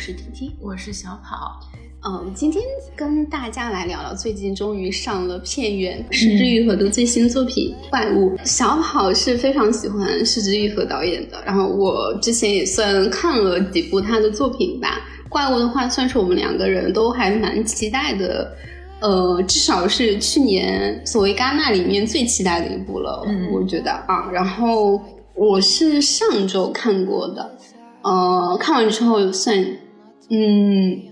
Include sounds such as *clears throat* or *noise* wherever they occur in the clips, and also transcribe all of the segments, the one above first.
是 T T，我是小跑。嗯，今天跟大家来聊聊最近终于上了片源石之愈合的最新作品《怪物》。小跑是非常喜欢石之愈合导演的，然后我之前也算看了几部他的作品吧。《怪物》的话，算是我们两个人都还蛮期待的，呃，至少是去年所谓戛纳里面最期待的一部了，我觉得啊。然后我是上周看过的，呃，看完之后算，嗯。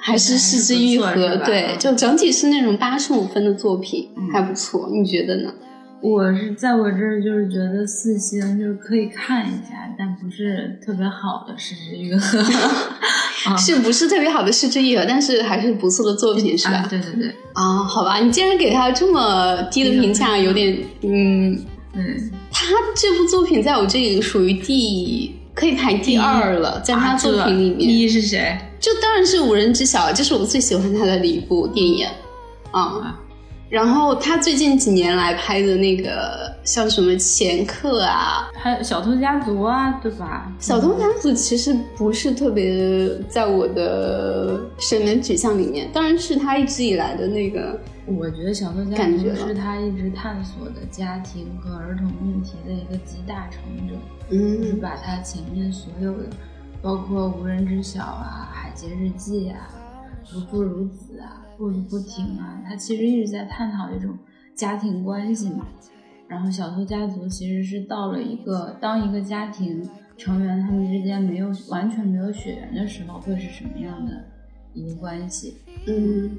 还是四之愈合，对，就整体是那种八十五分的作品，还不错。你觉得呢？我是在我这儿就是觉得四星就是可以看一下，但不是特别好的四之愈合，*laughs* 是不是特别好的四之愈合？但是还是不错的作品，是吧？对对对。啊，好吧，你竟然给他这么低的评价，有点嗯对，他这部作品在我这里属于第。可以排第二了，在他作品里面。第一是谁？就当然是无人知晓，这是我最喜欢他的一部电影啊。然后他最近几年来拍的那个，像什么《前客》啊，还有《小偷家族》啊，对吧？《小偷家族》其实不是特别在我的审美取向里面，当然是他一直以来的那个。我觉得《小偷家族》是他一直探索的家庭和儿童问题的一个集大成者。嗯，就是把他前面所有的，包括《无人知晓》啊，《海街日记》啊，《如父如子》啊。步履不停啊，他其实一直在探讨一种家庭关系嘛。然后小偷家族其实是到了一个当一个家庭成员他们之间没有完全没有血缘的时候，会是什么样的一个关系？嗯，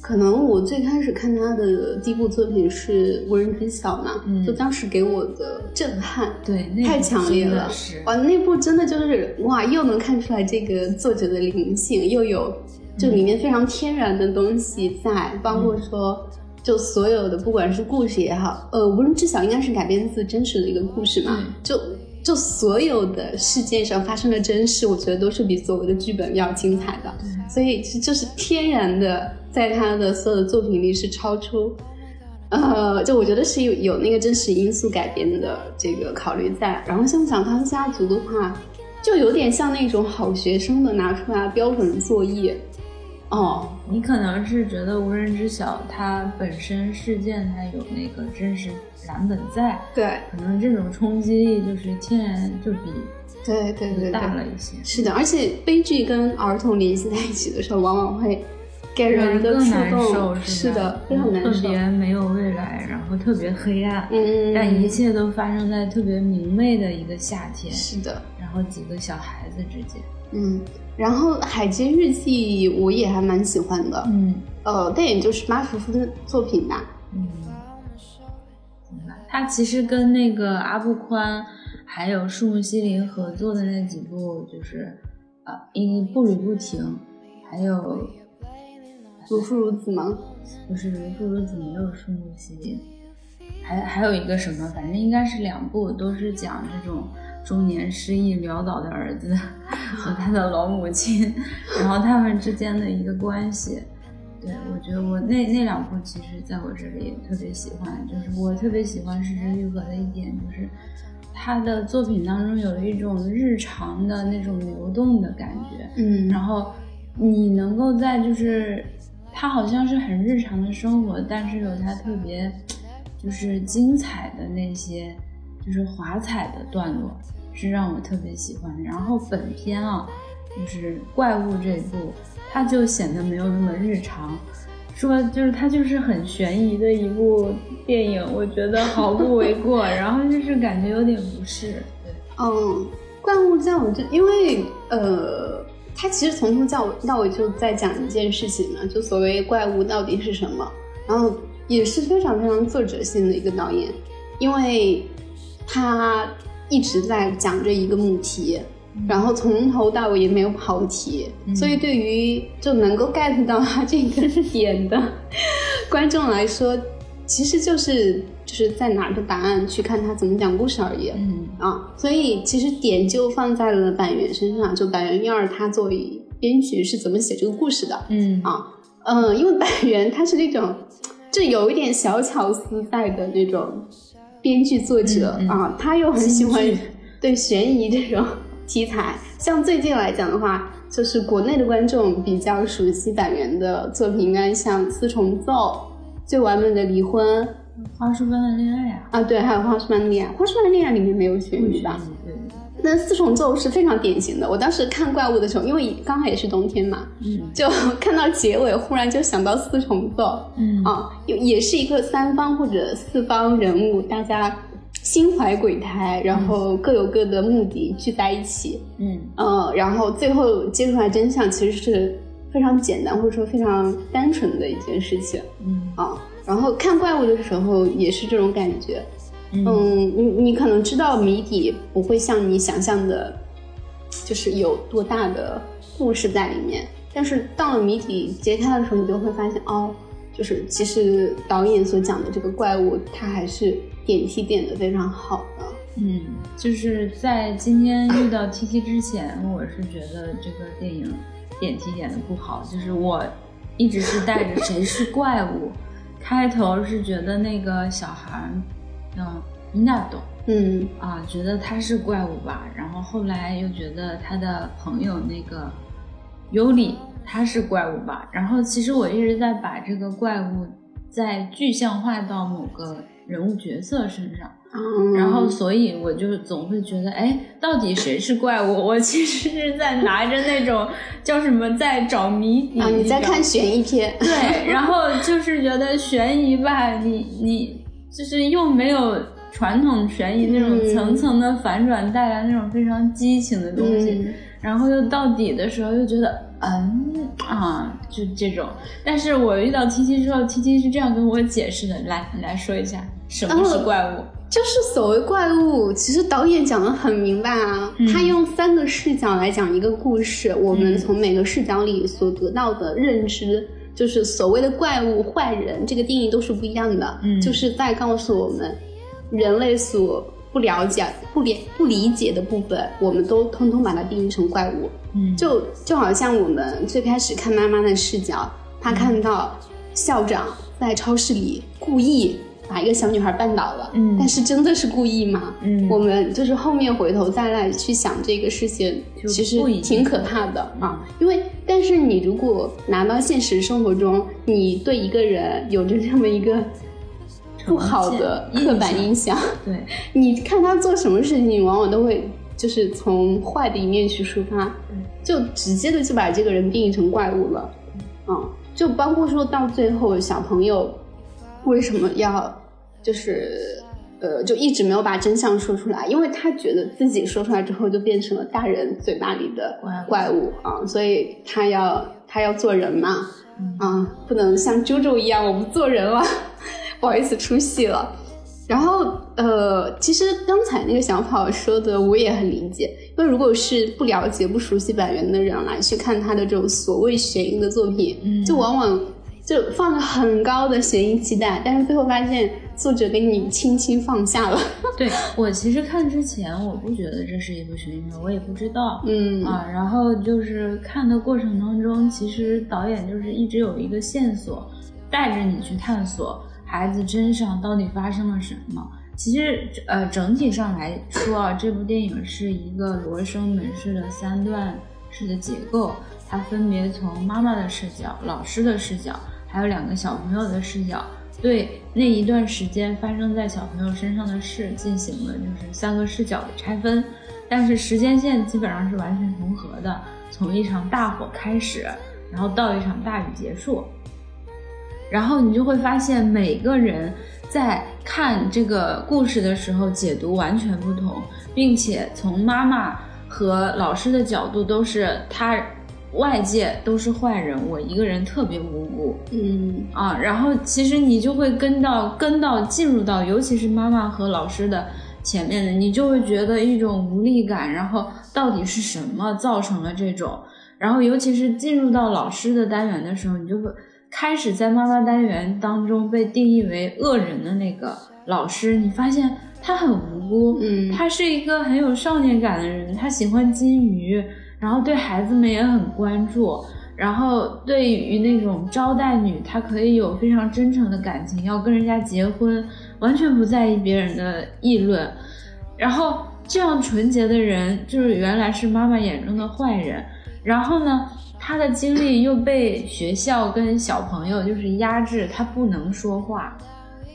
可能我最开始看他的第一部作品是《无人知晓》嘛，就当时给我的震撼，对，太强烈了。哇，那部真的就是哇，又能看出来这个作者的灵性，又有。就里面非常天然的东西在，包括说，就所有的不管是故事也好，呃，无人知晓应该是改编自真实的一个故事嘛，就就所有的事件上发生的真事，我觉得都是比所谓的剧本要精彩的，所以就是天然的，在他的所有的作品里是超出，呃，就我觉得是有有那个真实因素改编的这个考虑在，然后像讲他们家族的话，就有点像那种好学生的拿出来标准作业。哦，你可能是觉得无人知晓，它本身事件它有那个真实蓝本在，对，可能这种冲击力就是天然就比对对对大了一些。是的，而且悲剧跟儿童联系在一起的时候，往往会给人的更难受，是的，非常难受，特别没有未来，然后特别黑暗，嗯，但一切都发生在特别明媚的一个夏天，是的，然后几个小孩子之间，嗯。然后《海街日记》我也还蛮喜欢的，嗯，呃，电影就是八十分作品吧，嗯，他其实跟那个阿布宽还有树木希林合作的那几部，就是呃，因为步履不停，还有如父如子吗？不是如父如子，没有树木希林，还还有一个什么，反正应该是两部，都是讲这种。中年失意潦倒的儿子 *laughs* 和他的老母亲，*laughs* 然后他们之间的一个关系，对我觉得我那那两部其实在我这里特别喜欢，就是我特别喜欢石之愈合的一点就是他的作品当中有一种日常的那种流动的感觉，嗯，然后你能够在就是他好像是很日常的生活，但是有他特别就是精彩的那些就是华彩的段落。是让我特别喜欢的。然后本片啊，就是怪物这一部，它就显得没有那么日常，说就是它就是很悬疑的一部电影，我觉得毫不为过。*laughs* 然后就是感觉有点不适。对，嗯，怪物在我这，因为呃，它其实从头到到尾就在讲一件事情嘛，就所谓怪物到底是什么。然后也是非常非常作者性的一个导演，因为他。一直在讲这一个母题，然后从头到尾也没有跑题，所以对于就能够 get 到他这个点的 *laughs* 观众来说，其实就是就是在拿着答案去看他怎么讲故事而已。嗯啊，所以其实点就放在了板垣身上，就板垣一二他作为编剧是怎么写这个故事的。嗯啊嗯，因为板垣他是那种就有一点小巧思在的那种。编剧作者啊，他又很喜欢对悬疑这种题材。像最近来讲的话，就是国内的观众比较熟悉板垣的作品，应该像《四重奏》《最完美的离婚》《花束般的恋爱》啊，啊，对，还有《花束般的恋爱》。《花束般的恋爱》里面没有悬疑吧？那四重奏是非常典型的。我当时看怪物的时候，因为刚好也是冬天嘛，嗯，就 *laughs* 看到结尾，忽然就想到四重奏，嗯啊，也也是一个三方或者四方人物，大家心怀鬼胎，然后各有各的目的聚在一起，嗯呃，然后最后揭出来真相，其实是非常简单或者说非常单纯的一件事情，嗯啊，然后看怪物的时候也是这种感觉。嗯，你你可能知道谜底不会像你想象的，就是有多大的故事在里面。但是到了谜底揭开的时候，你就会发现，哦，就是其实导演所讲的这个怪物，它还是点题点的非常好的。嗯，就是在今天遇到 T T 之前，我是觉得这个电影点题点的不好，就是我一直是带着谁是怪物，开头是觉得那个小孩。嗯，伊娜懂，嗯。啊，觉得他是怪物吧，然后后来又觉得他的朋友那个尤里他是怪物吧，然后其实我一直在把这个怪物再具象化到某个人物角色身上，然后所以我就总会觉得，哎，到底谁是怪物？我其实是在拿着那种叫什么，在找谜底啊，你在看悬疑片，对，然后就是觉得悬疑吧，你你。就是又没有传统悬疑那种层层的反转带来那种非常激情的东西，然后又到底的时候又觉得嗯啊就这种，但是我遇到七七之后七七是这样跟我解释的，来你来说一下什么是怪物？就是所谓怪物，其实导演讲的很明白啊，他用三个视角来讲一个故事，我们从每个视角里所得到的认知。就是所谓的怪物、坏人，这个定义都是不一样的。嗯，就是在告诉我们，人类所不了解、不理不理解的部分，我们都通通把它定义成怪物。嗯，就就好像我们最开始看妈妈的视角，她看到校长在超市里故意。把一个小女孩绊倒了，嗯，但是真的是故意吗？嗯，我们就是后面回头再来去想这个事情，其实挺可怕的啊。因为，但是你如果拿到现实生活中，你对一个人有着这么一个不好的刻板印象，*laughs* 对，你看他做什么事情，往往都会就是从坏的一面去出发，就直接的就把这个人定义成怪物了，嗯，就包括说到最后小朋友。为什么要就是，呃，就一直没有把真相说出来？因为他觉得自己说出来之后就变成了大人嘴巴里的怪物啊，所以他要他要做人嘛，啊，不能像周周一样我不做人了，*laughs* 不好意思出戏了。然后，呃，其实刚才那个小跑说的我也很理解，因为如果是不了解、不熟悉板垣的人来去看他的这种所谓悬疑的作品，就往往。就放了很高的悬疑期待，但是最后发现作者给你轻轻放下了。*laughs* 对我其实看之前我不觉得这是一部悬疑片，我也不知道，嗯啊，然后就是看的过程当中，其实导演就是一直有一个线索，带着你去探索孩子身上到底发生了什么。其实呃整体上来说啊，这部电影是一个罗生门式的三段式的结构，它分别从妈妈的视角、老师的视角。还有两个小朋友的视角，对那一段时间发生在小朋友身上的事进行了就是三个视角的拆分，但是时间线基本上是完全重合的，从一场大火开始，然后到一场大雨结束，然后你就会发现每个人在看这个故事的时候解读完全不同，并且从妈妈和老师的角度都是他。外界都是坏人，我一个人特别无辜，嗯。啊，然后其实你就会跟到跟到进入到，尤其是妈妈和老师的前面的，你就会觉得一种无力感，然后到底是什么造成了这种，然后尤其是进入到老师的单元的时候，你就会开始在妈妈单元当中被定义为恶人的那个老师，你发现他很无辜，嗯，他是一个很有少年感的人，他喜欢金鱼。然后对孩子们也很关注，然后对于那种招待女，她可以有非常真诚的感情，要跟人家结婚，完全不在意别人的议论。然后这样纯洁的人，就是原来是妈妈眼中的坏人。然后呢，他的经历又被学校跟小朋友就是压制，他不能说话。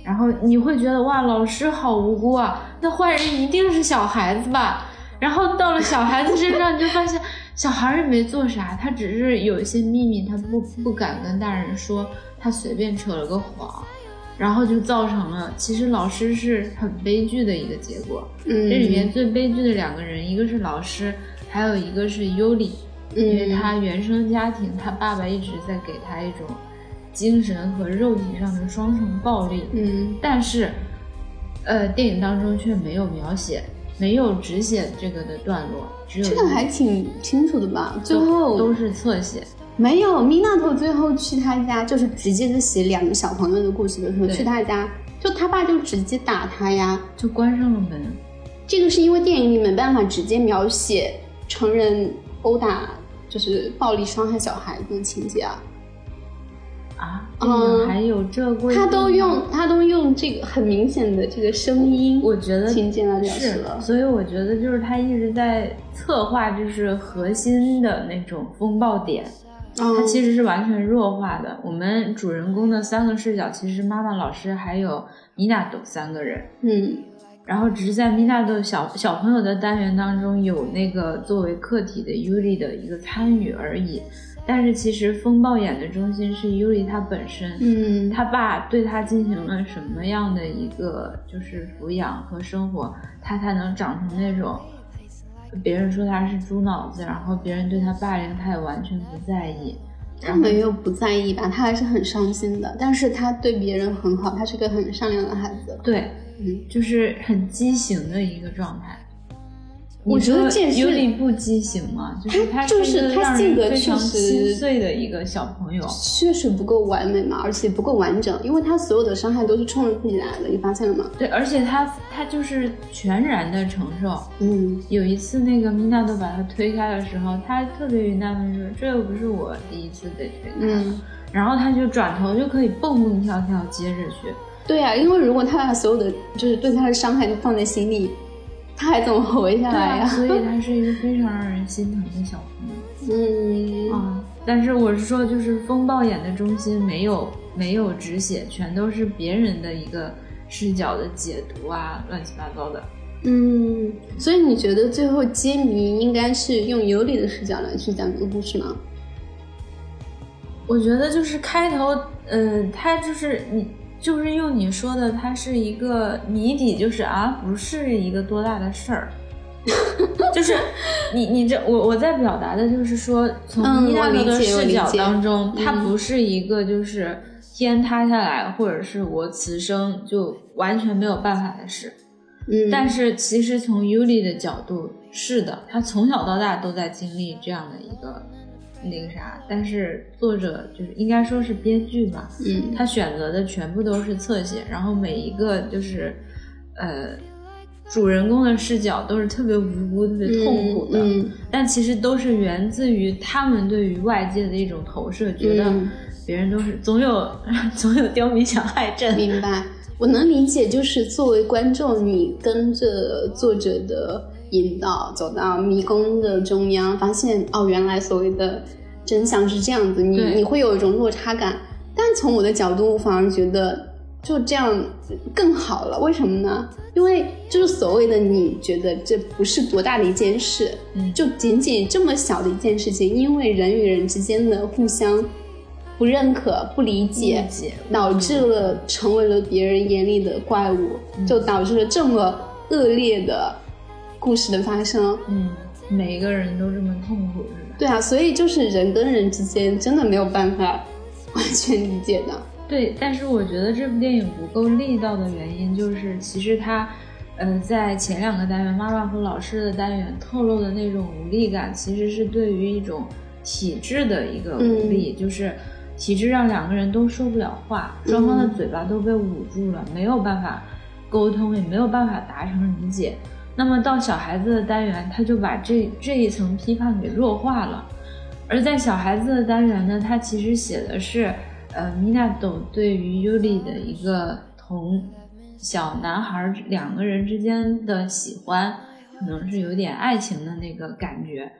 然后你会觉得哇，老师好无辜啊，那坏人一定是小孩子吧？然后到了小孩子身上，你就发现小孩也没做啥，他只是有一些秘密，他不不敢跟大人说，他随便扯了个谎，然后就造成了其实老师是很悲剧的一个结果。嗯，这里面最悲剧的两个人，一个是老师，还有一个是尤里，因为他原生家庭，他爸爸一直在给他一种。精神和肉体上的双重暴力，嗯，但是，呃，电影当中却没有描写，没有只写这个的段落，只有这个还挺清楚的吧？最后都是侧写，没有米娜头最后去他家，就是直接就写两个小朋友的故事的时候，去他家，就他爸就直接打他呀，就关上了门。这个是因为电影里没办法直接描写成人殴打，就是暴力伤害小孩子的情节啊。啊，嗯，还有这规他都用他都用这个很明显的这个声音，我觉得情节来表示了。所以我觉得就是他一直在策划，就是核心的那种风暴点，他其实是完全弱化的。我们主人公的三个视角，其实妈妈、老师还有米娜都三个人，嗯，然后只是在米娜豆小小朋友的单元当中有那个作为客体的尤里的一个参与而已。但是其实风暴眼的中心是尤里他本身，嗯，他爸对他进行了什么样的一个就是抚养和生活，他才能长成那种，别人说他是猪脑子，然后别人对他霸凌，他也完全不在意，他没有不在意吧，他还是很伤心的，但是他对别人很好，他是个很善良的孩子，对，嗯，就是很畸形的一个状态。我觉得这尤里不畸形嘛？就是他就是他性格确实心碎的一个小朋友，确实不够完美嘛，而且不够完整，因为他所有的伤害都是冲着自己来的，你发现了吗？对，而且他他就是全然的承受。嗯，有一次那个米娜都把他推开的时候，他特别云淡风轻说：“这又不是我第一次被推开。”嗯，然后他就转头就可以蹦蹦跳跳接着去。对呀，因为如果他把所有的就是对他的伤害都放在心里。他还怎么活下来呀？所以他是一个非常让人心疼的小朋友。嗯啊，但是我是说，就是风暴眼的中心没有没有止血，全都是别人的一个视角的解读啊，乱七八糟的。嗯，所以你觉得最后揭谜应该是用尤里的视角来去讲这个故事吗？我觉得就是开头，呃，他就是你。就是用你说的，它是一个谜底，就是啊，不是一个多大的事儿，*laughs* 就是你你这我我在表达的就是说，从伊娜德的视角当中，它不是一个就是天塌下来，或者是我此生就完全没有办法的事。嗯，但是其实从尤里的角度，是的，他从小到大都在经历这样的一个。那个啥，但是作者就是应该说是编剧吧，嗯，他选择的全部都是侧写，然后每一个就是，呃，主人公的视角都是特别无辜、特别痛苦的，但其实都是源自于他们对于外界的一种投射，觉得别人都是总有 *laughs* 总有刁民想害朕。明白，我能理解，就是作为观众，你跟着作者的。引导走到迷宫的中央，发现哦，原来所谓的真相是这样子，你你会有一种落差感。但从我的角度，反而觉得就这样更好了。为什么呢？因为就是所谓的你觉得这不是多大的一件事，嗯，就仅仅这么小的一件事情，因为人与人之间的互相不认可、不理解，导致了成为了别人眼里的怪物，就导致了这么恶劣的。故事的发生，嗯，每一个人都这么痛苦，是吧？对啊，所以就是人跟人之间真的没有办法完全理解的。对，但是我觉得这部电影不够力道的原因，就是其实它，呃，在前两个单元妈妈和老师的单元透露的那种无力感，其实是对于一种体制的一个无力，就是体制让两个人都说不了话，双方的嘴巴都被捂住了，没有办法沟通，也没有办法达成理解。那么到小孩子的单元，他就把这这一层批判给弱化了。而在小孩子的单元呢，他其实写的是，呃，米娜斗对于尤里的一个同小男孩两个人之间的喜欢，可能是有点爱情的那个感觉。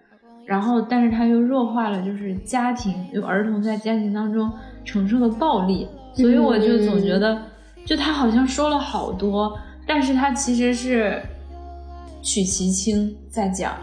然后但是他又弱化了就是家庭有儿童在家庭当中承受的暴力，所以我就总觉得，就他好像说了好多，但是他其实是取其轻再讲。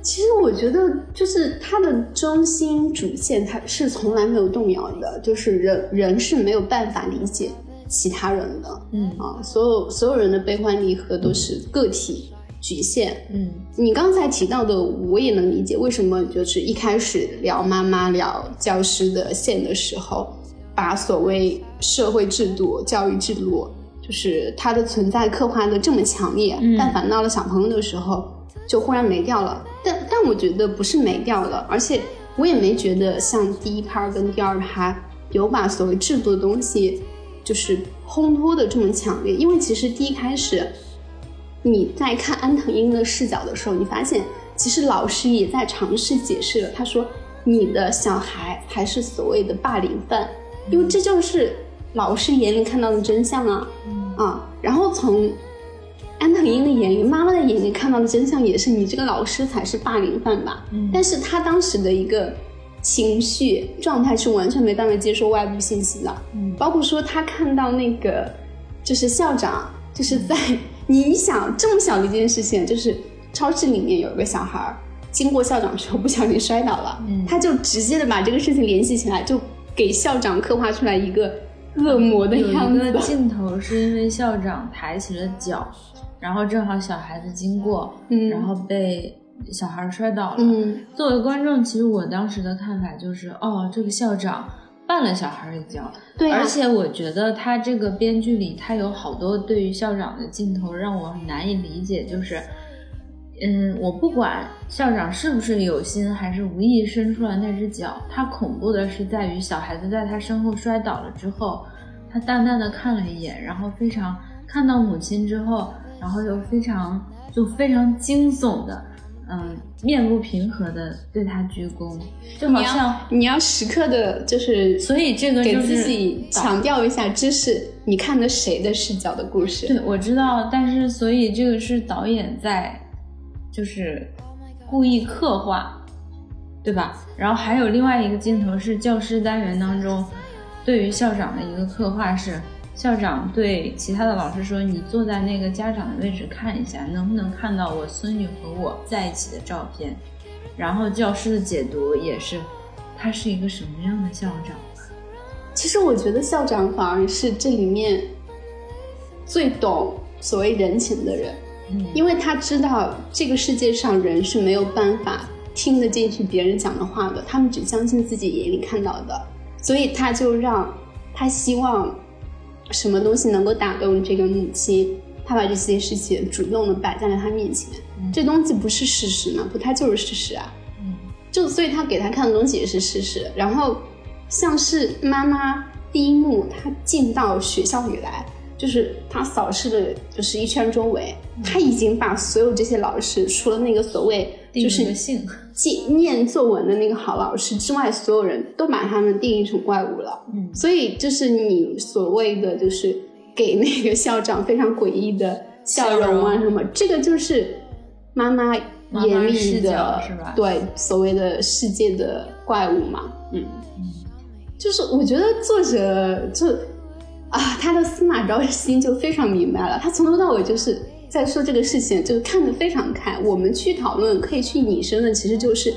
其实我觉得，就是他的中心主线，他是从来没有动摇的。就是人人是没有办法理解其他人的，嗯啊，所有所有人的悲欢离合都是个体局限。嗯，你刚才提到的，我也能理解为什么就是一开始聊妈妈、聊教师的线的时候，把所谓社会制度、教育制度，就是它的存在刻画的这么强烈，但反到了小朋友的时候。就忽然没掉了，但但我觉得不是没掉了，而且我也没觉得像第一趴跟第二趴有把所谓制度的东西就是烘托的这么强烈。因为其实第一开始你在看安藤英的视角的时候，你发现其实老师也在尝试解释了。他说你的小孩还是所谓的霸凌犯，因为这就是老师眼里看到的真相啊啊，然后从。安藤英的眼里，妈妈的眼里看到的真相也是你这个老师才是霸凌犯吧？嗯，但是他当时的一个情绪状态是完全没办法接受外部信息的。嗯，包括说他看到那个就是校长，就是在你想这么小的一件事情，就是超市里面有一个小孩经过校长的时候不小心摔倒了，嗯，他就直接的把这个事情联系起来，就给校长刻画出来一个恶魔的样子。有一个镜头是因为校长抬起了脚。然后正好小孩子经过，嗯，然后被小孩摔倒了。嗯，作为观众，其实我当时的看法就是，哦，这个校长绊了小孩一跤。对，而且我觉得他这个编剧里，他有好多对于校长的镜头让我很难以理解。就是，嗯，我不管校长是不是有心还是无意伸出了那只脚，他恐怖的是在于小孩子在他身后摔倒了之后，他淡淡的看了一眼，然后非常看到母亲之后。然后又非常就非常惊悚的，嗯，面部平和的对他鞠躬，就好像你要时刻的，就是所以这个给自己强调一下，这是你看的谁的视角的故事？对，我知道，但是所以这个是导演在就是故意刻画，对吧？然后还有另外一个镜头是教师单元当中对于校长的一个刻画是。校长对其他的老师说：“你坐在那个家长的位置看一下，能不能看到我孙女和我在一起的照片？”然后教师的解读也是，他是一个什么样的校长？其实我觉得校长反而是这里面最懂所谓人情的人，嗯，因为他知道这个世界上人是没有办法听得进去别人讲的话的，他们只相信自己眼里看到的，所以他就让他希望。什么东西能够打动这个母亲？他把这些事情主动的摆在了他面前。这东西不是事实吗？不，它就是事实啊。嗯，就所以他给他看的东西也是事实。然后，像是妈妈第一幕，她进到学校里来，就是他扫视了，就是一圈周围，他已经把所有这些老师，除了那个所谓就是姓。*laughs* 记念作文的那个好老师之外，所有人都把他们定义成怪物了。嗯，所以就是你所谓的，就是给那个校长非常诡异的笑容啊什么，这个就是妈妈眼里的？对，所谓的世界的怪物嘛。嗯，就是我觉得作者就啊，他的司马昭心就非常明白了，他从头到尾就是。在说这个事情，就是看得非常开。我们去讨论，可以去引申的，其实就是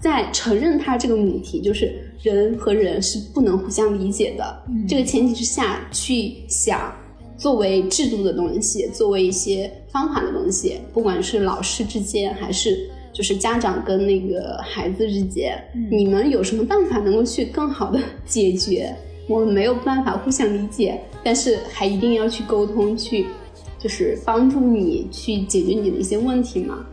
在承认他这个母题，就是人和人是不能互相理解的。这个前提之下去想，作为制度的东西，作为一些方法的东西，不管是老师之间，还是就是家长跟那个孩子之间，你们有什么办法能够去更好的解决？我们没有办法互相理解，但是还一定要去沟通去。就是帮助你去解决你的一些问题嘛，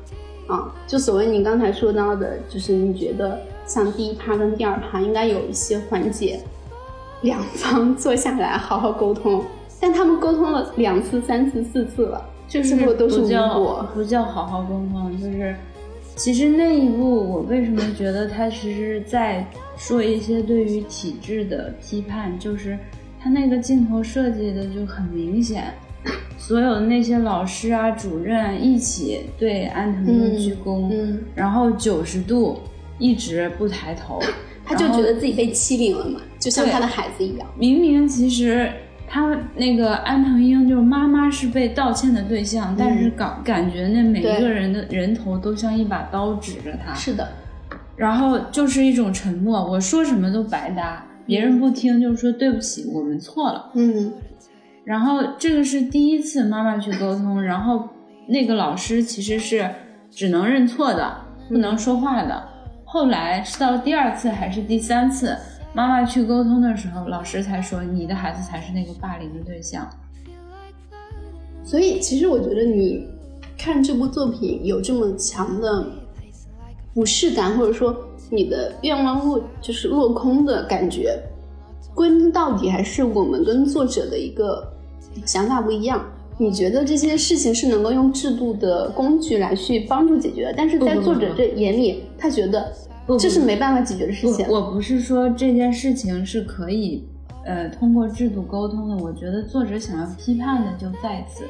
啊，就所谓你刚才说到的，就是你觉得像第一趴跟第二趴应该有一些缓解，两方坐下来好好沟通，但他们沟通了两次、三次、四次了，就是都是不叫不叫好好沟通，就是其实那一幕我为什么觉得他其实在说一些对于体制的批判，就是他那个镜头设计的就很明显。所有的那些老师啊、主任一起对安藤英鞠躬，然后九十度一直不抬头，他就觉得自己被欺凌了嘛，就像他的孩子一样。明明其实他那个安藤英就是妈妈是被道歉的对象，但是感感觉那每一个人的人头都像一把刀指着他。是的，然后就是一种沉默，我说什么都白搭，别人不听就说对不起，我们错了。嗯。然后这个是第一次妈妈去沟通，然后那个老师其实是只能认错的，不能说话的。后来是到第二次还是第三次，妈妈去沟通的时候，老师才说你的孩子才是那个霸凌的对象。所以其实我觉得你看这部作品有这么强的不适感，或者说你的愿望落就是落空的感觉，归根到底还是我们跟作者的一个。想法不一样，你觉得这些事情是能够用制度的工具来去帮助解决的？但是在作者这眼里，他觉得这是没办法解决的事情。我不是说这件事情是可以，呃，通过制度沟通的。我觉得作者想要批判的就在此，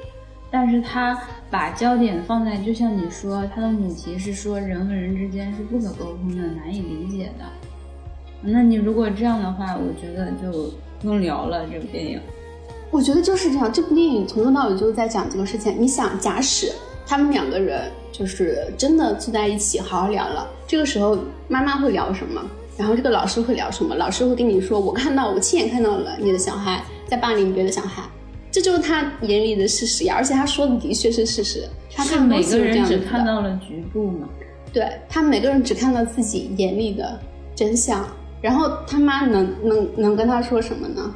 但是他把焦点放在，就像你说，他的母题是说人和人之间是不可沟通的，难以理解的。那你如果这样的话，我觉得就不用聊了这部电影。我觉得就是这样，这部电影从头到尾就是在讲这个事情。你想，假使他们两个人就是真的坐在一起好好聊了，这个时候妈妈会聊什么？然后这个老师会聊什么？老师会跟你说：“我看到，我亲眼看到了你的小孩在霸凌别的小孩。”这就是他眼里的事实呀，而且他说的的确是事实。他看每个人只看到了局部吗？对他每个人只看到自己眼里的真相，然后他妈能能能跟他说什么呢？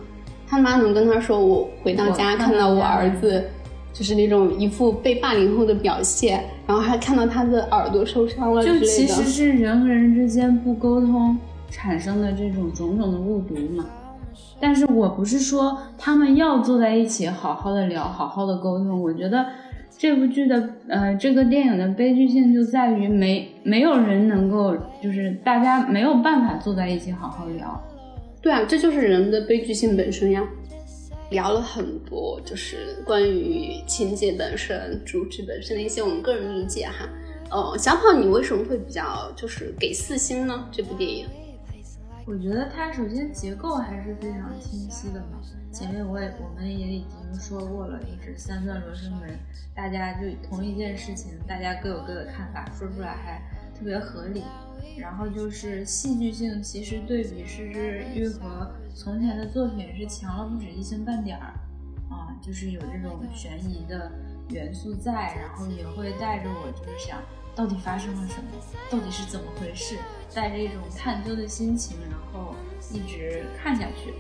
他妈能跟他说：“我回到家看到我儿子，就是那种一副被霸凌后的表现，然后还看到他的耳朵受伤了就其实是人和人之间不沟通产生的这种种种的误读嘛。但是我不是说他们要坐在一起好好的聊，好好的沟通。我觉得这部剧的呃这个电影的悲剧性就在于没没有人能够，就是大家没有办法坐在一起好好聊。”对啊，这就是人的悲剧性本身呀。聊了很多，就是关于情节本身、主旨本身的一些我们个人理解哈。呃，小跑，你为什么会比较就是给四星呢？这部电影，我觉得它首先结构还是非常清晰的嘛。前面我也我们也已经说过了，就是三段罗生门，大家就同一件事情，大家各有各的看法，说出来还特别合理。然后就是戏剧性，其实对比失之愈和从前的作品是强了不止一星半点儿，啊，就是有这种悬疑的元素在，然后也会带着我就是想到底发生了什么，到底是怎么回事，带着一种探究的心情，然后一直看下去，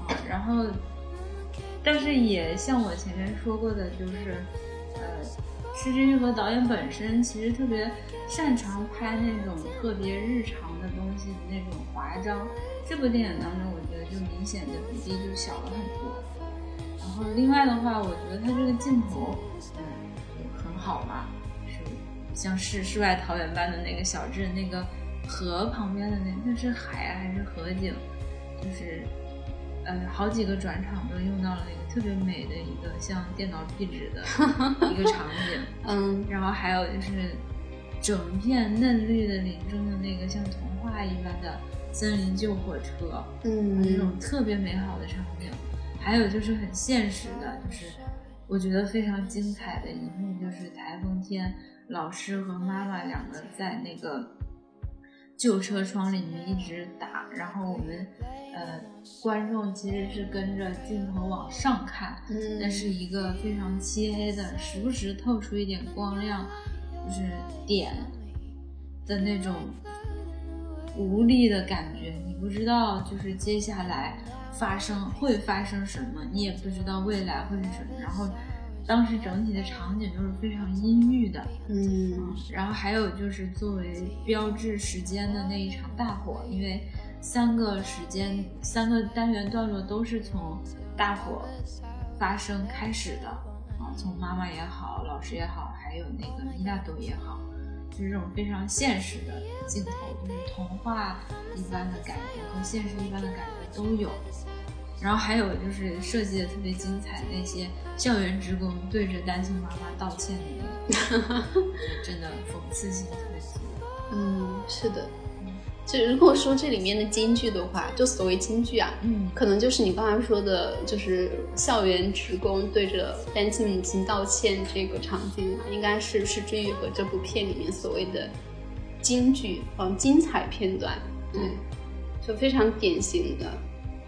啊，然后，但是也像我前面说过的，就是，呃。施之玉和导演本身其实特别擅长拍那种特别日常的东西的那种华章，这部电影当中我觉得就明显的比例就小了很多。然后另外的话，我觉得他这个镜头，嗯，很好嘛，是像世世外桃源般的那个小镇，那个河旁边的那那是海还是河景，就是。呃，好几个转场都用到了那特别美的一个像电脑壁纸的 *laughs* 一个场景，*laughs* 嗯，然后还有就是整片嫩绿的林中的那个像童话一般的森林救火车，嗯，那种特别美好的场景，还有就是很现实的，就是我觉得非常精彩的一幕，就是台风天，老师和妈妈两个在那个旧车窗里面一直打，然后我们。呃，观众其实是跟着镜头往上看，那是一个非常漆黑的，时不时透出一点光亮，就是点的那种无力的感觉。你不知道，就是接下来发生会发生什么，你也不知道未来会是什么。然后，当时整体的场景就是非常阴郁的，嗯，然后还有就是作为标志时间的那一场大火，因为。三个时间，三个单元段落都是从大火发生开始的啊，从妈妈也好，老师也好，还有那个米娜朵也好，就是这种非常现实的镜头，就是童话一般的感觉和现实一般的感觉都有。然后还有就是设计的特别精彩，那些校园职工对着单亲妈妈道歉的那个，*laughs* 真的讽刺性特别足。嗯，是的。就如果说这里面的金句的话，就所谓金句啊，嗯，可能就是你刚才说的，就是校园职工对着单亲母亲道歉这个场景，应该是《失之愈和》这部片里面所谓的金句，嗯，精彩片段，对，就非常典型的。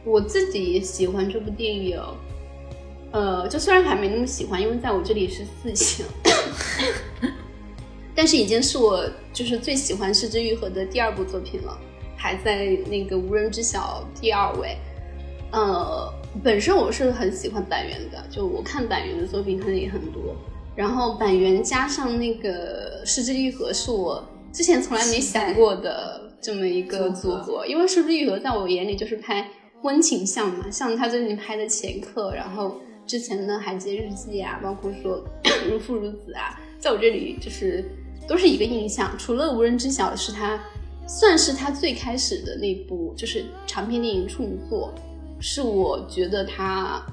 我自己也喜欢这部电影，呃，就虽然还没那么喜欢，因为在我这里是四星。但是已经是我就是最喜欢《失之愈合》的第二部作品了，排在那个无人知晓第二位。呃，本身我是很喜欢板垣的，就我看板垣的作品看的也很多。然后板垣加上那个《失之愈合》，是我之前从来没想过的这么一个组合。因为《失之愈合》在我眼里就是拍温情向嘛，像他最近拍的《前客》，然后之前的《海街日记》啊，包括说 *clears throat*《如父如子》啊，在我这里就是。都是一个印象，除了无人知晓是他，算是他最开始的那部就是长篇电影处女作，是我觉得他，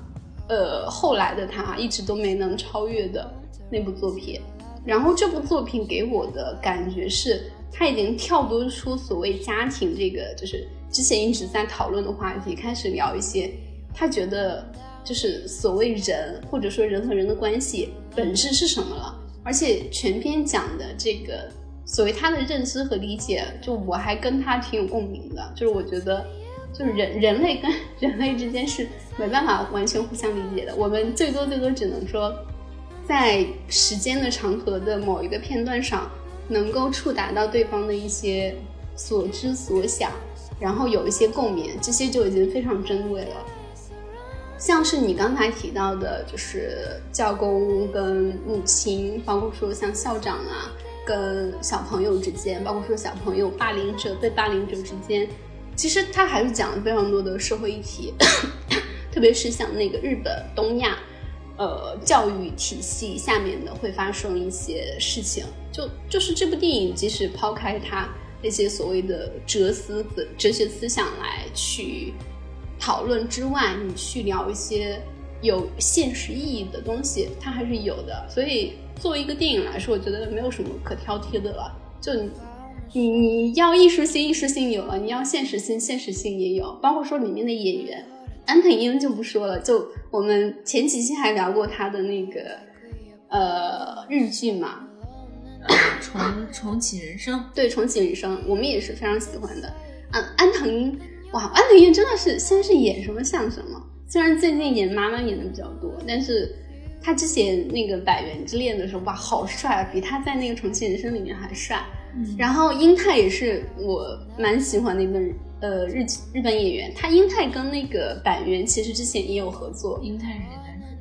呃，后来的他一直都没能超越的那部作品。然后这部作品给我的感觉是，他已经跳脱出所谓家庭这个，就是之前一直在讨论的话题，开始聊一些他觉得就是所谓人或者说人和人的关系本质是什么了。而且全篇讲的这个所谓他的认知和理解，就我还跟他挺有共鸣的。就是我觉得，就是人人类跟 *laughs* 人类之间是没办法完全互相理解的。我们最多最多只能说，在时间的长河的某一个片段上，能够触达到对方的一些所知所想，然后有一些共鸣，这些就已经非常珍贵了。像是你刚才提到的，就是教工跟母亲，包括说像校长啊，跟小朋友之间，包括说小朋友霸凌者被霸凌者之间，其实他还是讲了非常多的社会议题，*coughs* 特别是像那个日本东亚，呃，教育体系下面的会发生一些事情，就就是这部电影，即使抛开它那些所谓的哲思的哲学思想来去。讨论之外，你去聊一些有现实意义的东西，它还是有的。所以作为一个电影来说，我觉得没有什么可挑剔的了。就你，你要艺术性，艺术性有了；你要现实性，现实性也有。包括说里面的演员，安藤英就不说了。就我们前几期还聊过他的那个呃日剧嘛，重 *laughs* 重启人生。对，重启人生，我们也是非常喜欢的。嗯，安藤英。哇，安藤英真的是现在是演什么像什么。虽然最近演妈妈演的比较多，但是他之前那个《百元之恋》的时候，哇，好帅啊，比他在那个《重启人生》里面还帅。然后英泰也是我蛮喜欢的一个呃日日本演员，他英泰跟那个百元其实之前也有合作。英泰是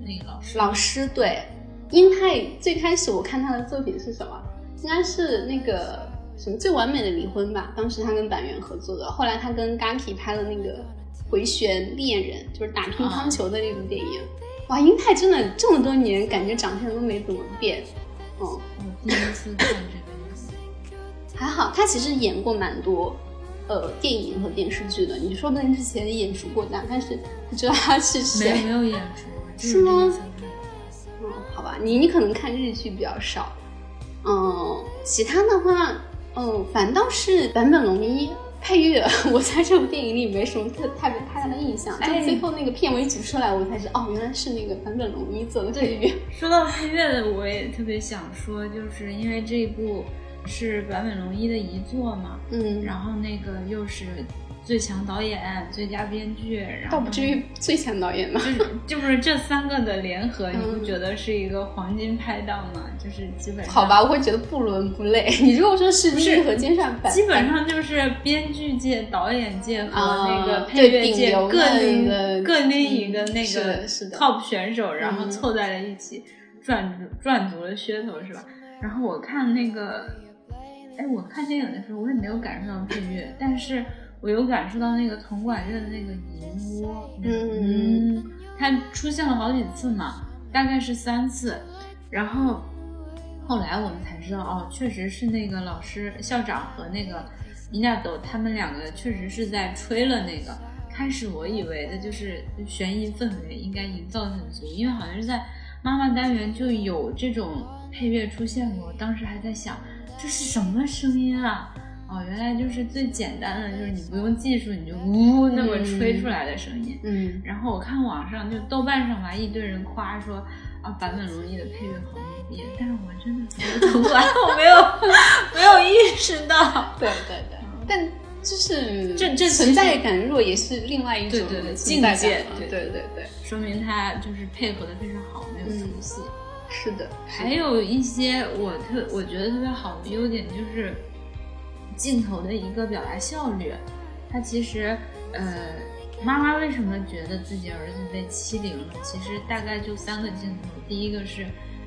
那个老师。老师对，英泰最开始我看他的作品是什么？应该是那个。什么最完美的离婚吧？当时他跟板垣合作的，后来他跟 Gaki 拍了那个《回旋恋人》，就是打乒乓球的那部电影。哇，英泰真的这么多年感觉长相都没怎么变。嗯，我第一次看这个，还好他其实演过蛮多呃电影和电视剧的。你说不定之前演出过的，但是不知道他是谁。没有没有演出，是吗？嗯，好吧，你你可能看日剧比较少。嗯，其他的话。嗯，反倒是坂本龙一配乐，*laughs* 我在这部电影里没什么特特别太大的印象。就最后那个片尾曲出来，我才知道哦，原来是那个坂本龙一做的配乐。*laughs* 说到配乐的，我也特别想说，就是因为这一部是坂本龙一的遗作嘛，嗯，然后那个又是。最强导演、最佳编剧，然后倒不至于最强导演嘛，就就是这三个的联合，你不觉得是一个黄金拍档吗？就是基本上好吧，我会觉得不伦不类。你如果说是是和金上基本上就是编剧界、导演界和那个配乐界各拎各拎一个那个 top 选手，然后凑在了一起，赚赚足了噱头，是吧？然后我看那个，哎，我看电影的时候我也没有感受到配乐，但是。我有感受到那个铜管乐的那个银窝，嗯，它出现了好几次嘛，大概是三次，然后后来我们才知道，哦，确实是那个老师、校长和那个米娜斗他们两个确实是在吹了那个。开始我以为的就是悬疑氛围应该营造的很足，因为好像是在妈妈单元就有这种配乐出现过。当时还在想这是什么声音啊？哦，原来就是最简单的，就是你不用技术，你就呜那么吹出来的声音。嗯，然后我看网上就豆瓣上吧，一堆人夸说啊，坂本龙一的配乐好牛逼，但是我真的觉得从来我没有 *laughs* 没有意识到。对对对，但就是这这存在感弱也是另外一种对对对境界对对对对，说明他就是配合的非常好，没有出戏。是的，还有一些我特我觉得特别好的优点就是。镜头的一个表达效率，他其实，呃，妈妈为什么觉得自己儿子被欺凌了？其实大概就三个镜头，第一个是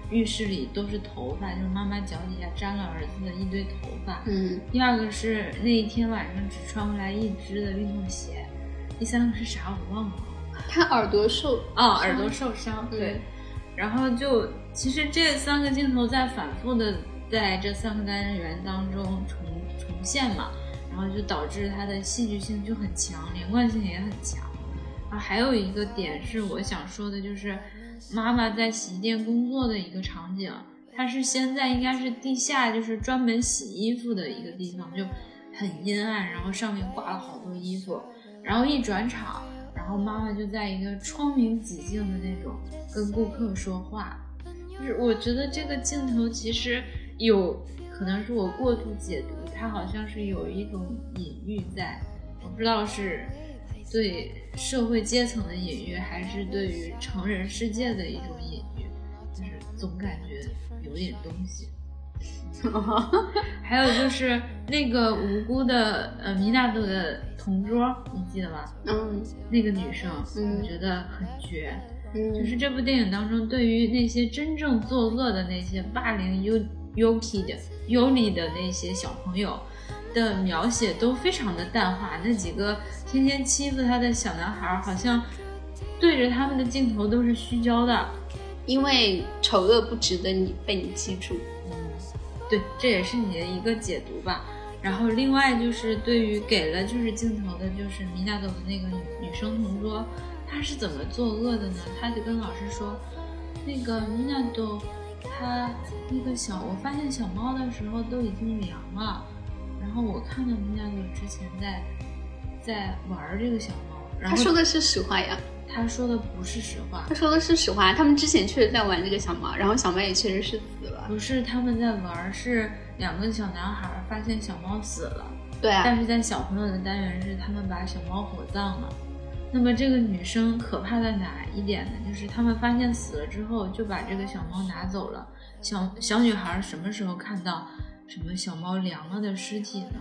浴室里都是头发，就是妈妈脚底下沾了儿子的一堆头发，嗯。第二个是那一天晚上只穿回来一只的运动鞋，第三个是啥我忘了。他耳朵受哦，耳朵受伤，对。然后就其实这三个镜头在反复的在这三个单元当中重。重现嘛，然后就导致它的戏剧性就很强，连贯性也很强。啊，还有一个点是我想说的，就是妈妈在洗衣店工作的一个场景，它是先在应该是地下，就是专门洗衣服的一个地方，就很阴暗，然后上面挂了好多衣服，然后一转场，然后妈妈就在一个窗明几净的那种跟顾客说话，就是我觉得这个镜头其实有。可能是我过度解读，它好像是有一种隐喻在，我不知道是对社会阶层的隐喻，还是对于成人世界的一种隐喻，就是总感觉有点东西。*laughs* 还有就是那个无辜的呃米娜朵的同桌，你记得吗？嗯，那个女生，我觉得很绝。嗯，就是这部电影当中，对于那些真正作恶的那些霸凌优。Yuki 的 Yuli 的那些小朋友的描写都非常的淡化，那几个天天欺负他的小男孩，好像对着他们的镜头都是虚焦的，因为丑恶不值得你被你记住。嗯，对，这也是你的一个解读吧。然后另外就是对于给了就是镜头的，就是米娜朵的那个女女生同桌，她是怎么作恶的呢？她就跟老师说，那个米娜朵。他那个小，我发现小猫的时候都已经凉了，然后我看到米娜就之前在在玩这个小猫，然后他说的是实话呀，他说的不是实话，他说的是实话，他们之前确实在玩这个小猫，然后小猫也确实是死了，不是他们在玩，是两个小男孩发现小猫死了，对啊，但是在小朋友的单元是他们把小猫火葬了。那么这个女生可怕在哪一点呢？就是他们发现死了之后，就把这个小猫拿走了。小小女孩什么时候看到什么小猫凉了的尸体呢？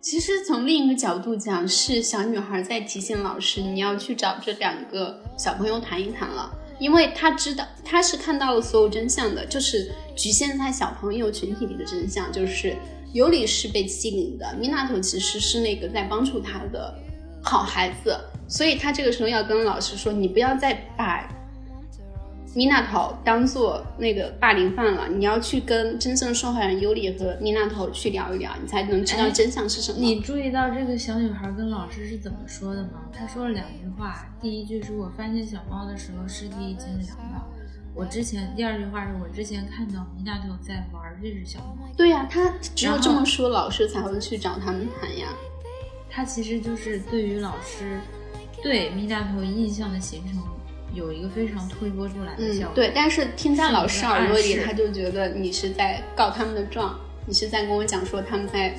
其实从另一个角度讲，是小女孩在提醒老师，你要去找这两个小朋友谈一谈了，因为她知道她是看到了所有真相的，就是局限在小朋友群体里的真相，就是尤里是被欺凌的，米娜头其实是那个在帮助他的。好孩子，所以他这个时候要跟老师说，你不要再把米娜头当做那个霸凌犯了，你要去跟真正受害人尤里和米娜头去聊一聊，你才能知道真相是什么。你注意到这个小女孩跟老师是怎么说的吗？她说了两句话，第一句是我发现小猫的时候尸体已经凉了，我之前第二句话是我之前看到米娜头在玩这只小猫。对呀，他只有这么说，老师才会去找他们谈呀。他其实就是对于老师对米大头印象的形成有一个非常推波助澜的效果。对，但是听在老师耳朵里，他就觉得你是在告他们的状，你是在跟我讲说他们在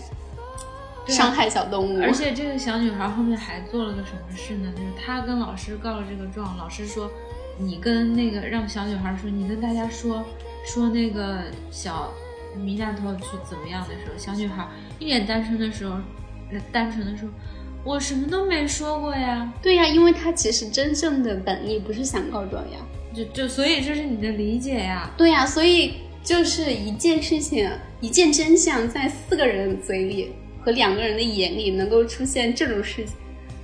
伤害小动物。而且这个小女孩后面还做了个什么事呢？就是她跟老师告了这个状，老师说你跟那个让小女孩说，你跟大家说说那个小米大头去怎么样的时候，小女孩一脸单纯的时候。单纯的说，我什么都没说过呀。对呀，因为他其实真正的本意不是想告状呀。就就所以这是你的理解呀。对呀，所以就是一件事情，一件真相，在四个人嘴里和两个人的眼里能够出现这种事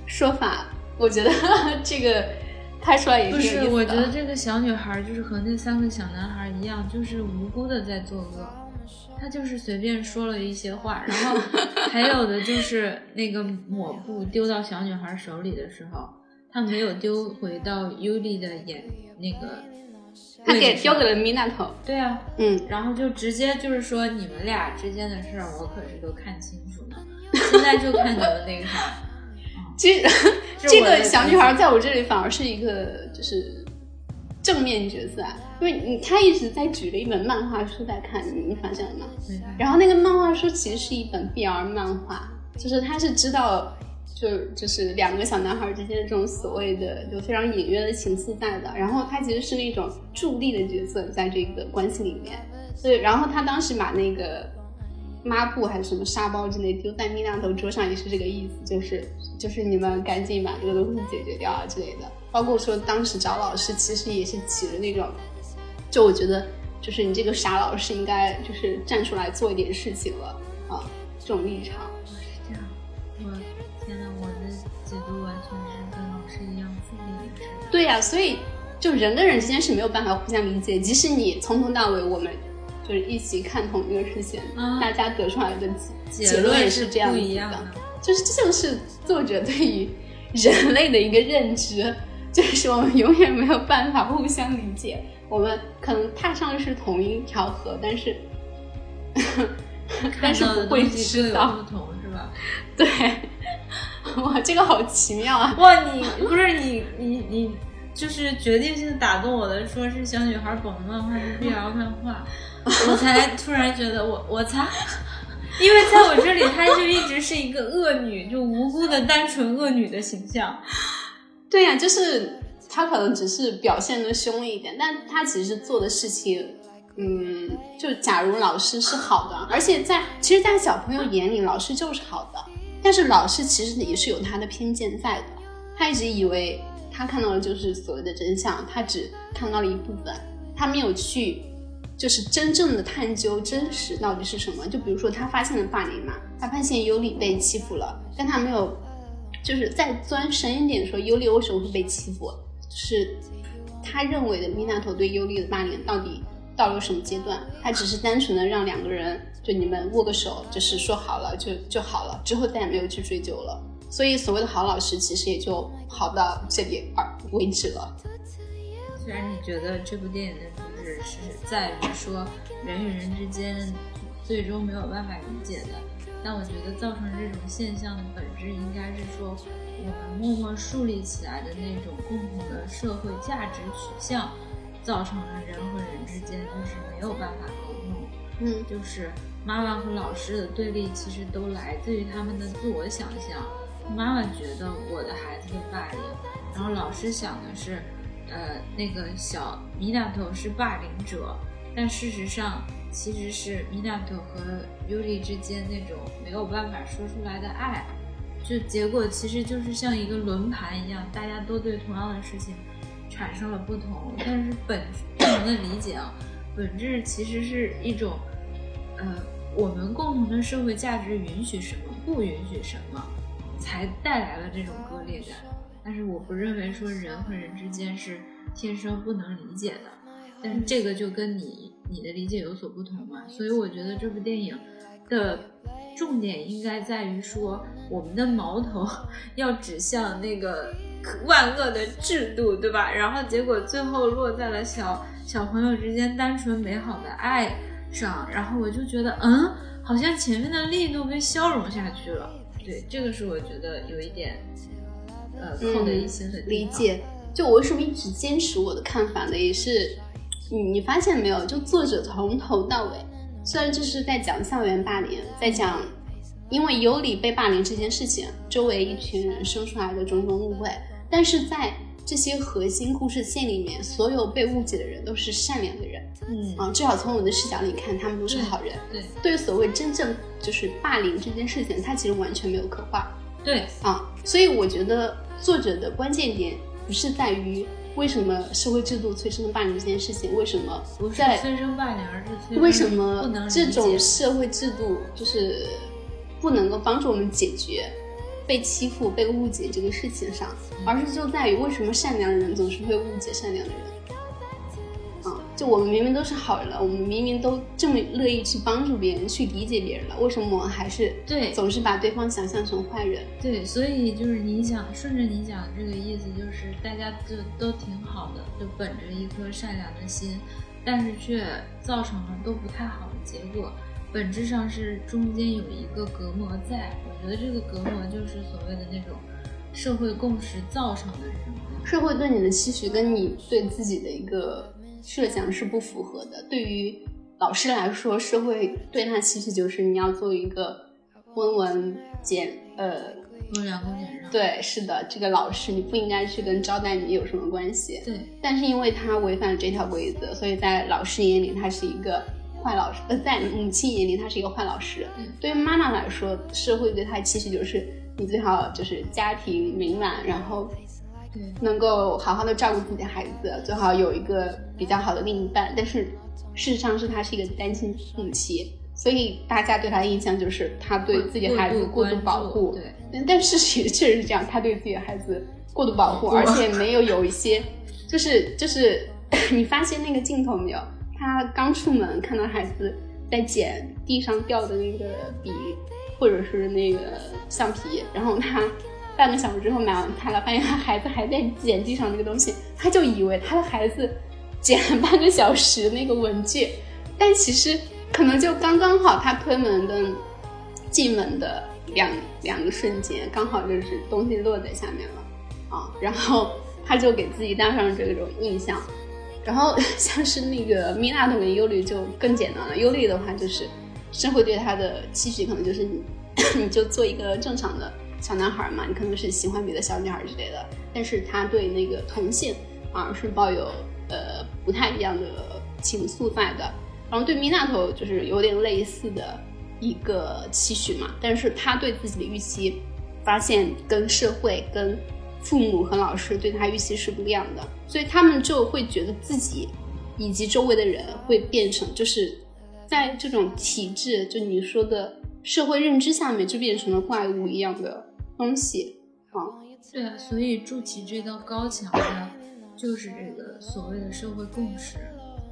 说法，我觉得 *laughs* 这个拍出来也不是。我觉得这个小女孩就是和那三个小男孩一样，就是无辜的在作恶。他就是随便说了一些话，然后 *laughs* 还有的就是那个抹布丢到小女孩手里的时候，他没有丢回到尤里的眼那个，他给丢给了米娜头。对啊，嗯，然后就直接就是说你们俩之间的事儿，我可是都看清楚呢，现在就看你们那个啥。*laughs* 其实 *laughs* 这个小女孩在我这里反而是一个就是正面角色，啊，因为你他一直在举着一本漫画书在看，你发现了吗？然后那个漫画书其实是一本 BL 漫画，就是他是知道就就是两个小男孩之间的这种所谓的就非常隐约的情愫在的，然后他其实是那种助力的角色在这个关系里面，对，然后他当时把那个。抹布还是什么沙包之类丢在米娜头桌上也是这个意思，就是就是你们赶紧把这个东西解决掉啊之类的。包括说当时找老师，其实也是起着那种，就我觉得就是你这个傻老师应该就是站出来做一点事情了啊，这种立场。是这样，我天呐，我的解读完全是跟老师一样负面的。对呀，所以就人跟人之间是没有办法互相理解，即使你从头到尾我们。就是一起看同一个事情，大家得出来的结论也是这样子的。就是这就是作者对于人类的一个认知，就是我们永远没有办法互相理解。我们可能踏上的是同一条河，但是但是不会知道不同，是吧？对，*laughs* 哇，这个好奇妙啊！哇，你不是你你你。就是决定性打动我的，说是小女孩本的漫画是 BL 漫画，我才突然觉得我我才，*laughs* 因为在我这里，她就一直是一个恶女，就无辜的单纯恶女的形象。对呀，就是她可能只是表现的凶一点，但她其实做的事情，嗯，就假如老师是好的，而且在其实，在小朋友眼里，老师就是好的，但是老师其实也是有他的偏见在的，他一直以为。他看到的就是所谓的真相，他只看到了一部分，他没有去，就是真正的探究真实到底是什么。就比如说，他发现了霸凌嘛，他发现尤里被欺负了，但他没有，就是再钻深一点说，尤里为什么会被欺负？是他认为的米娜头对尤里的霸凌到底到了什么阶段？他只是单纯的让两个人就你们握个手，就是说好了就就好了，之后再也没有去追究了。所以，所谓的好老师，其实也就好到这里而为止了。虽然你觉得这部电影的主旨是在于说人与人之间最终没有办法理解的，但我觉得造成这种现象的本质，应该是说我们默默树立起来的那种共同的社会价值取向，造成了人和人之间就是没有办法沟通。嗯，就是妈妈和老师的对立，其实都来自于他们的自我想象。妈妈觉得我的孩子被霸凌，然后老师想的是，呃，那个小米娜头是霸凌者，但事实上其实是米娜头和尤里之间那种没有办法说出来的爱，就结果其实就是像一个轮盘一样，大家都对同样的事情产生了不同，但是本不同的理解啊，本质其实是一种，呃，我们共同的社会价值允许什么，不允许什么。才带来了这种割裂感，但是我不认为说人和人之间是天生不能理解的，但是这个就跟你你的理解有所不同嘛，所以我觉得这部电影的重点应该在于说我们的矛头 *laughs* 要指向那个万恶的制度，对吧？然后结果最后落在了小小朋友之间单纯美好的爱上，然后我就觉得，嗯，好像前面的力度被消融下去了。对，这个是我觉得有一点，呃，扣的一心的理解。就我为什么一直坚持我的看法呢？也是，你你发现没有？就作者从头到尾，虽然这是在讲校园霸凌，在讲因为尤里被霸凌这件事情，周围一群人生出来的种种误会，但是在。这些核心故事线里面，所有被误解的人都是善良的人，嗯啊，至少从我的视角里看，他们都是好人。对，对于所谓真正就是霸凌这件事情，他其实完全没有刻画。对啊，所以我觉得作者的关键点不是在于为什么社会制度催生霸凌这件事情，为什么不是催生霸凌，而是催为什么这种社会制度就是不能够帮助我们解决。被欺负、被误解这个事情上，而是就在于为什么善良的人总是会误解善良的人，啊，就我们明明都是好人了，我们明明都这么乐意去帮助别人、去理解别人了，为什么我们还是对总是把对方想象成坏人？对，所以就是你想顺着你讲这个意思，就是大家就都挺好的，就本着一颗善良的心，但是却造成了都不太好的结果。本质上是中间有一个隔膜在，我觉得这个隔膜就是所谓的那种社会共识造成的这种。社会对你的期许跟你对自己的一个设想是不符合的。对于老师来说，社会对他期许就是你要做一个温文简呃温良恭俭让。对，是的，这个老师你不应该去跟招待你有什么关系。对，但是因为他违反了这条规则，所以在老师眼里他是一个坏老师，呃，在母亲眼里他是一个坏老师。嗯对于妈妈来说，社会对他的期许就是你最好就是家庭美满，然后对，能够好好的照顾自己的孩子，最好有一个比较好的另一半。但是事实上是他是一个单亲母亲，所以大家对他的印象就是他对自己孩子过度保护。对，嗯但事实也确实是这样，他对自己的孩子过度保护，而且没有有一些，就是就是 *coughs* 你发现那个镜头没有？他刚出门看到孩子在捡地上掉的那个笔，或者是那个橡皮，然后她半个小时之后买完菜了，发现他孩子还在捡地上那个东西，他就以为他的孩子捡了半个小时那个文具，但其实可能就刚刚好，他推门的进门的两两个瞬间，刚好就是东西落在下面了啊，然后他就给自己带上这种印象。然后 *laughs* 像是那个米娜同跟尤里就更简单了，忧虑的话就是社会对他的期许可能就是你 *coughs* 你就做一个正常的小男孩嘛，你可能是喜欢别的小女孩之类的，但是他对那个同性啊是抱有呃不太一样的情愫在的。然后对米娜头就是有点类似的一个期许嘛，但是他对自己的预期发现跟社会、跟父母和老师对他预期是不一样的，所以他们就会觉得自己以及周围的人会变成，就是在这种体制，就你说的社会认知下面，就变成了怪物一样的东西啊。对啊，所以筑起这道高墙的，就是这个所谓的社会共识，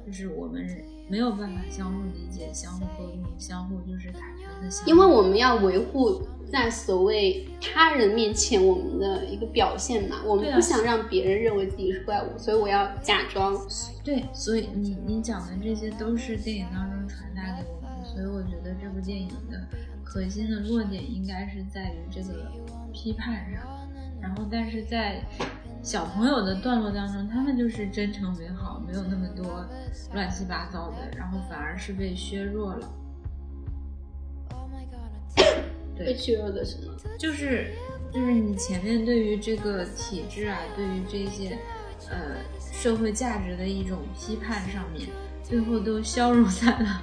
就是我们没有办法相互理解、相互沟通、相互就是坦诚的相。因为我们要维护在所谓他人面前我们的一个表现嘛，我们不想让别人认为自己是怪物，所以我要假装。对，所以你你讲的这些都是电影当中传达给我们的，所以我觉得这部电影的核心的落点应该是在于这个批判上，然后但是在小朋友的段落当中，他们就是真诚美好，没有那么多乱七八糟的，然后反而是被削弱了。对被削弱的什么？就是就是你前面对于这个体制啊，对于这些呃社会价值的一种批判上面，最后都消融在了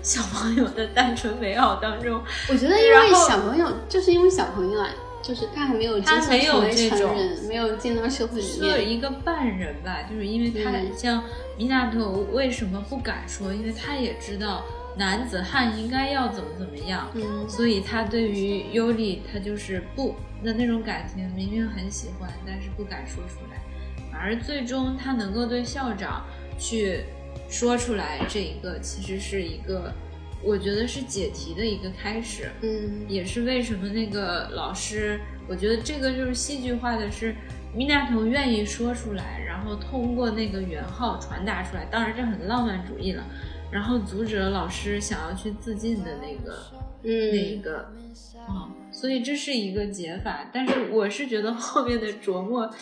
小朋友的单纯美好当中。我觉得因为小朋友，就是因为小朋友啊，就是他还没有他没有这种没有进到社会里是面。一个半人吧，就是因为他嗯像米纳头为什么不敢说？因为他也知道男子汉应该要怎么怎么样，嗯，所以他对于尤里，他就是不的那种感情，明明很喜欢，但是不敢说出来，反而最终他能够对校长去说出来，这一个其实是一个，我觉得是解题的一个开始，嗯，也是为什么那个老师，我觉得这个就是戏剧化的是。米娜彤愿意说出来，然后通过那个圆号传达出来，当然这很浪漫主义了，然后阻止了老师想要去自尽的那个那一嗯，个，啊、所以这是一个解法。但是我是觉得后面的琢磨，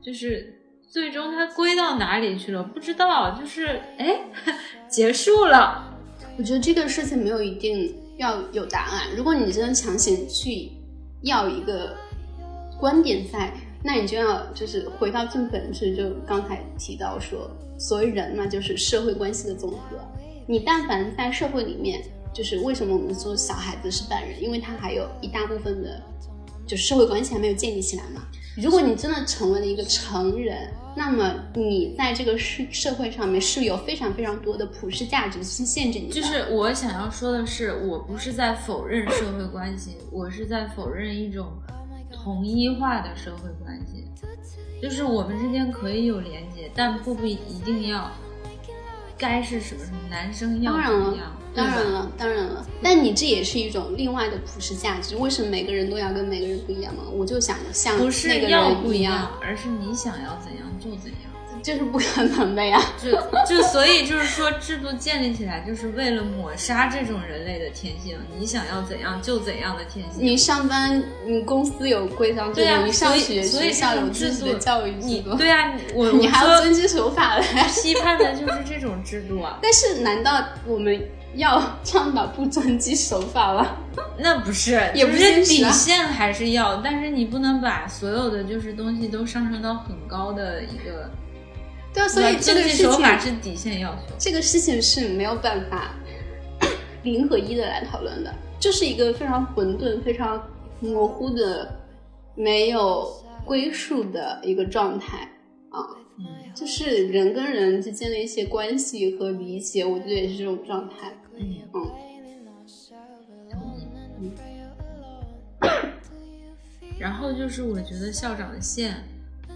就是最终它归到哪里去了，不知道。就是哎，*laughs* 结束了，我觉得这个事情没有一定要有答案。如果你真的强行去要一个观点在，那你就要就是回到最本质，就刚才提到说，所谓人嘛，就是社会关系的总和。你但凡在社会里面，就是为什么我们说小孩子是半人，因为他还有一大部分的，就是社会关系还没有建立起来嘛。如果你真的成为了一个成人，那么你在这个社社会上面是有非常非常多的普世价值去限制你。就是我想要说的是，我不是在否认社会关系，我是在否认一种统一化的社会关系。就是我们之间可以有连接，但不必一定要该是什么什么，男生要当然了怎么样，当然了，当然了，但你这也是一种另外的普世价值。为什么每个人都要跟每个人不一样吗？我就想像不是那个不一样，，而是你想要怎样就怎样。这是不可能的呀。*laughs* 就就所以就是说，制度建立起来就是为了抹杀这种人类的天性，你想要怎样就怎样的天性。你上班，你公司有规章制度，你上学所以学校有制度教育制你度，对啊，*laughs* 我你还要遵纪守法的。*laughs* 批判的就是这种制度啊。但是，难道我们要倡导不遵纪守法了？那不是，也不是底线还是要，但是你不能把所有的就是东西都上升到很高的一个。对啊，所以这个遵纪事情，守法是底线要求。这个事情是没有办法 *clears throat* 零和一的来讨论的，就是一个非常混沌、非常模糊的、没有归属的一个状态啊。嗯，就是人跟人之间的一些关系和理解，我觉得也是这种状态。嗯嗯。然后就是我觉得校长的线，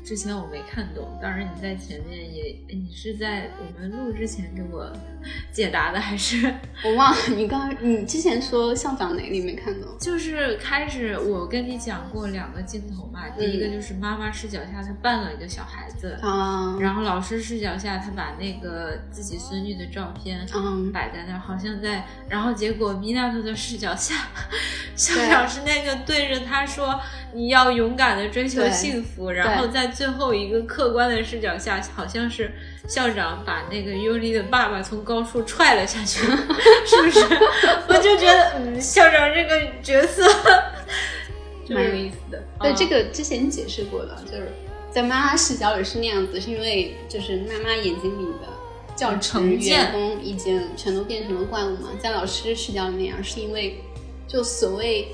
之前我没看懂，当然你在前面也，你是在我们录之前给我 *laughs* 解答的，还是我忘了你刚刚你之前说校长哪里没看懂？就是开始我跟你讲过两个镜头嘛，第一个就是妈妈视角下她扮了一个小孩子，啊，然后老师视角下他把那个自己孙女的照片嗯，摆在那儿，好像在，然后结果米娜特的视角下，校长是那个对着他说你要勇敢的追求幸福，然后在最后一个客观的视角下，好像是校长把那个尤里的爸爸从高处踹了下去，*laughs* 是不是？我就觉得，嗯，校长这个角色 *laughs* 蛮有意思的。对，嗯这个之前解释过的，就是在妈妈视角里是那样子，是因为就是妈妈眼睛里的教职成见员工已经全都变成了怪物嘛。在老师视角里那样，是因为就所谓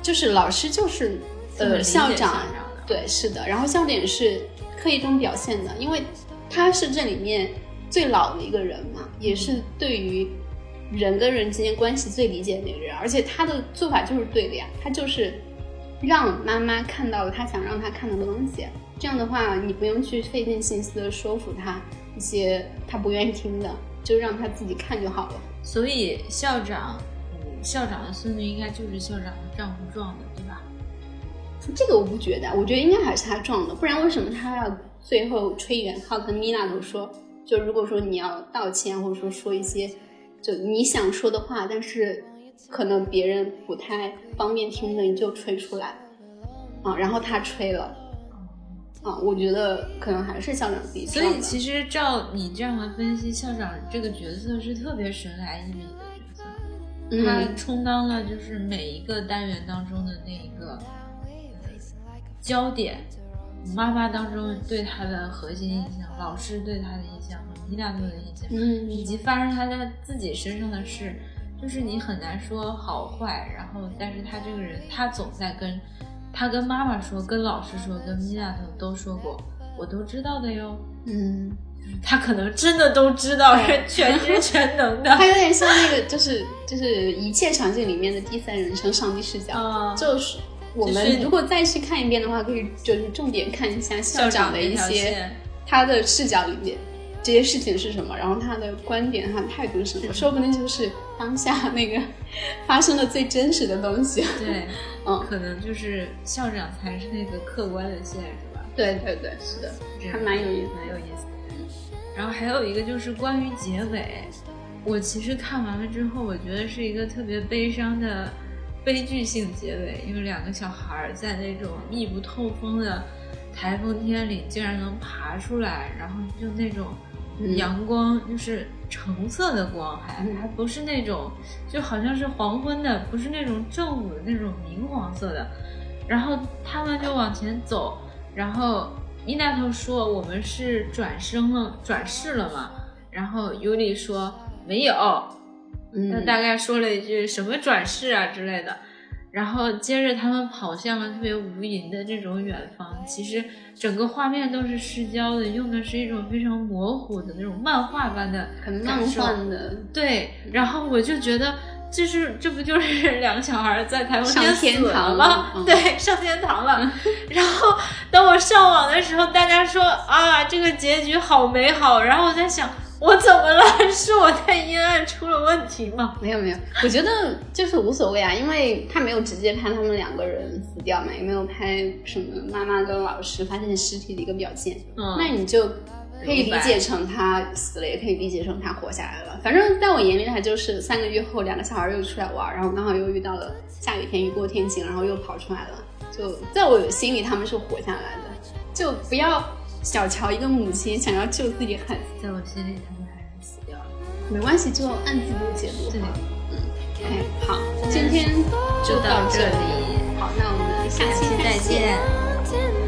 就是老师就是呃校长对，是的。然后笑点是刻意中表现的，因为他是这里面最老的一个人嘛，也是对于人跟人之间关系最理解的那个人，而且他的做法就是对的呀，他就是让妈妈看到了他想让他看到的东西。这样的话，你不用去费尽心思的说服他一些他不愿意听的，就让他自己看就好了。所以校长，嗯，校长的孙女应该就是校长的丈夫撞的，对吧？这个我不觉得，我觉得应该还是他撞的，不然为什么他要最后吹远号跟米娜都说，就如果说你要道歉，或者说说一些就你想说的话，但是可能别人不太方便听的，你就吹出来啊，然后他吹了啊，我觉得可能还是校长自己所。以其实照你这样的分析，校长这个角色是特别神来一笔的角色，他嗯，充当了就是每一个单元当中的那一个呃焦点。妈妈当中对他的核心印象，老师对他的印象和米娜特的印象，嗯以及发生他在自己身上的事，就是你很难说好坏。然后，但是他这个人，他总在跟他跟妈妈说，跟老师说，跟米娜特都说过，我都知道的哟。嗯，他可能真的都知道，是全知 *laughs* 全能的。他有点像那个，就是就是一切场景里面的第三人称上帝视角。啊，就是我们如果再去看一遍的话，可以就是重点看一下校长的一些他的视角里面这些事情是什么，然后他的观点、他的态度是什么，说不定就是当下那个 *laughs* 发生的最真实的东西。对，嗯，可能就是校长才是那个客观的线，是吧？对对对，是的，还蛮有意思蛮有意思的。然后还有一个就是关于结尾，我其实看完了之后，我觉得是一个特别悲伤的悲剧性结尾，因为两个小孩儿在那种密不透风的台风天里竟然能爬出来，然后就那种嗯阳光，就是橙色的光还，嗯还不是那种就好像是黄昏的，不是那种正午的那种明黄色的。然后他们就往前走，然后伊娜头说我们是转生了，转世了嘛。然后尤里说没有，他嗯，大概说了一句什么转世啊之类的。然后接着他们跑向了特别无垠的这种远方，其实整个画面都是失焦的，用的是一种非常模糊的那种漫画般的很梦幻的，对，然后我就觉得，这是这不就是 *laughs* 两个小孩在台风上天死了吗？对，上天堂了。然后等我上网的时候，大家说啊，这个结局好美好。然后我在想，我怎么了？是我太阴暗出了问题吗？没有没有，我觉得就是无所谓啊，因为他没有直接拍他们两个人死掉嘛，也没有拍什么妈妈跟老师发现尸体的一个表现。嗯，那你就可以理解成他死了，也可以理解成他活下来了。反正在我眼里，他就是三个月后两个小孩又出来玩，然后刚好又遇到了下雨天雨过天晴，然后又跑出来了。就在我心里，他们是活下来的，就不要。小乔一个母亲想要救自己孩子，在我心里他们还是死掉了。没关系，就按自己的解读。对，嗯，OK，好，今天就到这里。好，那我们下期再见。